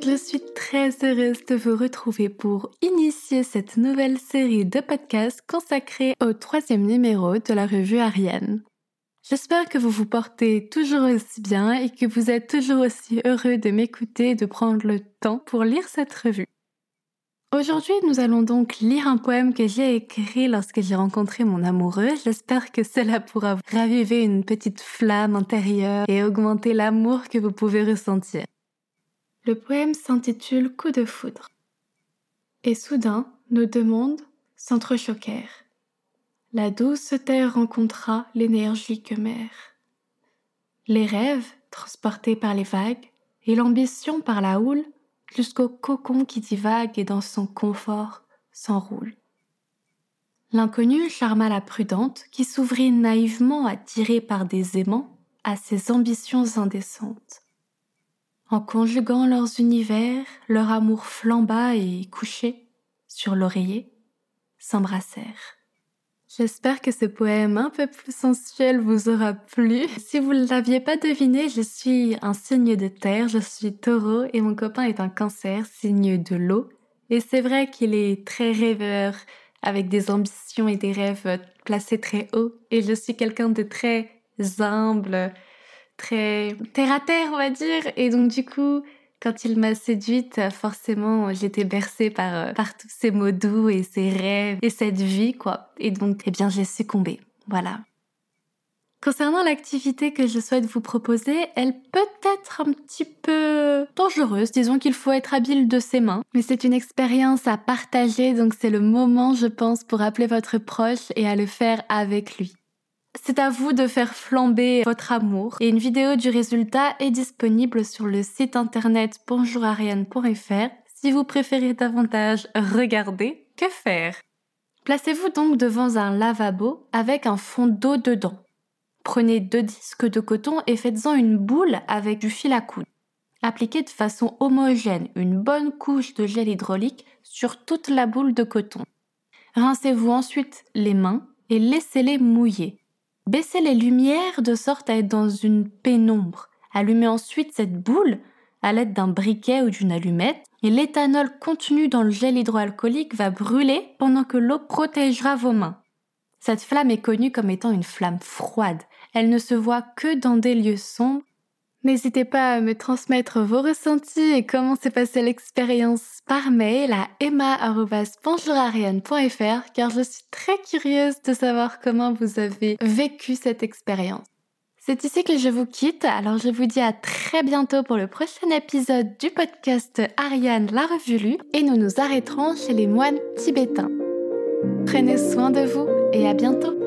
Je suis très heureuse de vous retrouver pour initier cette nouvelle série de podcasts consacrée au troisième numéro de la revue Ariane. J'espère que vous vous portez toujours aussi bien et que vous êtes toujours aussi heureux de m'écouter et de prendre le temps pour lire cette revue. Aujourd'hui, nous allons donc lire un poème que j'ai écrit lorsque j'ai rencontré mon amoureux. J'espère que cela pourra raviver une petite flamme intérieure et augmenter l'amour que vous pouvez ressentir. Le poème s'intitule Coup de foudre. Et soudain, nos deux mondes s'entrechoquèrent. La douce terre rencontra l'énergique mer. Les rêves, transportés par les vagues, et l'ambition par la houle, jusqu'au cocon qui divague et dans son confort s'enroule. L'inconnu charma la prudente qui s'ouvrit naïvement attirée par des aimants à ses ambitions indécentes. En conjuguant leurs univers, leur amour flamba et couché sur l'oreiller, s'embrassèrent. J'espère que ce poème un peu plus sensuel vous aura plu. Si vous ne l'aviez pas deviné, je suis un signe de terre, je suis taureau et mon copain est un cancer, signe de l'eau. Et c'est vrai qu'il est très rêveur, avec des ambitions et des rêves placés très haut. Et je suis quelqu'un de très humble, très terre à terre, on va dire. Et donc, du coup, quand il m'a séduite, forcément, j'étais bercée par, euh, par tous ces mots doux et ces rêves et cette vie, quoi. Et donc, eh bien, j'ai succombé. Voilà. Concernant l'activité que je souhaite vous proposer, elle peut être un petit peu dangereuse. Disons qu'il faut être habile de ses mains. Mais c'est une expérience à partager, donc c'est le moment, je pense, pour appeler votre proche et à le faire avec lui. C'est à vous de faire flamber votre amour et une vidéo du résultat est disponible sur le site internet bonjourariane.fr si vous préférez davantage regarder que faire? Placez-vous donc devant un lavabo avec un fond d'eau dedans. Prenez deux disques de coton et faites-en une boule avec du fil à coudre. Appliquez de façon homogène une bonne couche de gel hydraulique sur toute la boule de coton. Rincez-vous ensuite les mains et laissez-les mouiller. Baissez les lumières de sorte à être dans une pénombre. Allumez ensuite cette boule à l'aide d'un briquet ou d'une allumette et l'éthanol contenu dans le gel hydroalcoolique va brûler pendant que l'eau protégera vos mains. Cette flamme est connue comme étant une flamme froide. Elle ne se voit que dans des lieux sombres N'hésitez pas à me transmettre vos ressentis et comment s'est passée l'expérience par mail à emma.bonjourariane.fr car je suis très curieuse de savoir comment vous avez vécu cette expérience. C'est ici que je vous quitte, alors je vous dis à très bientôt pour le prochain épisode du podcast Ariane la revue lue et nous nous arrêterons chez les moines tibétains. Prenez soin de vous et à bientôt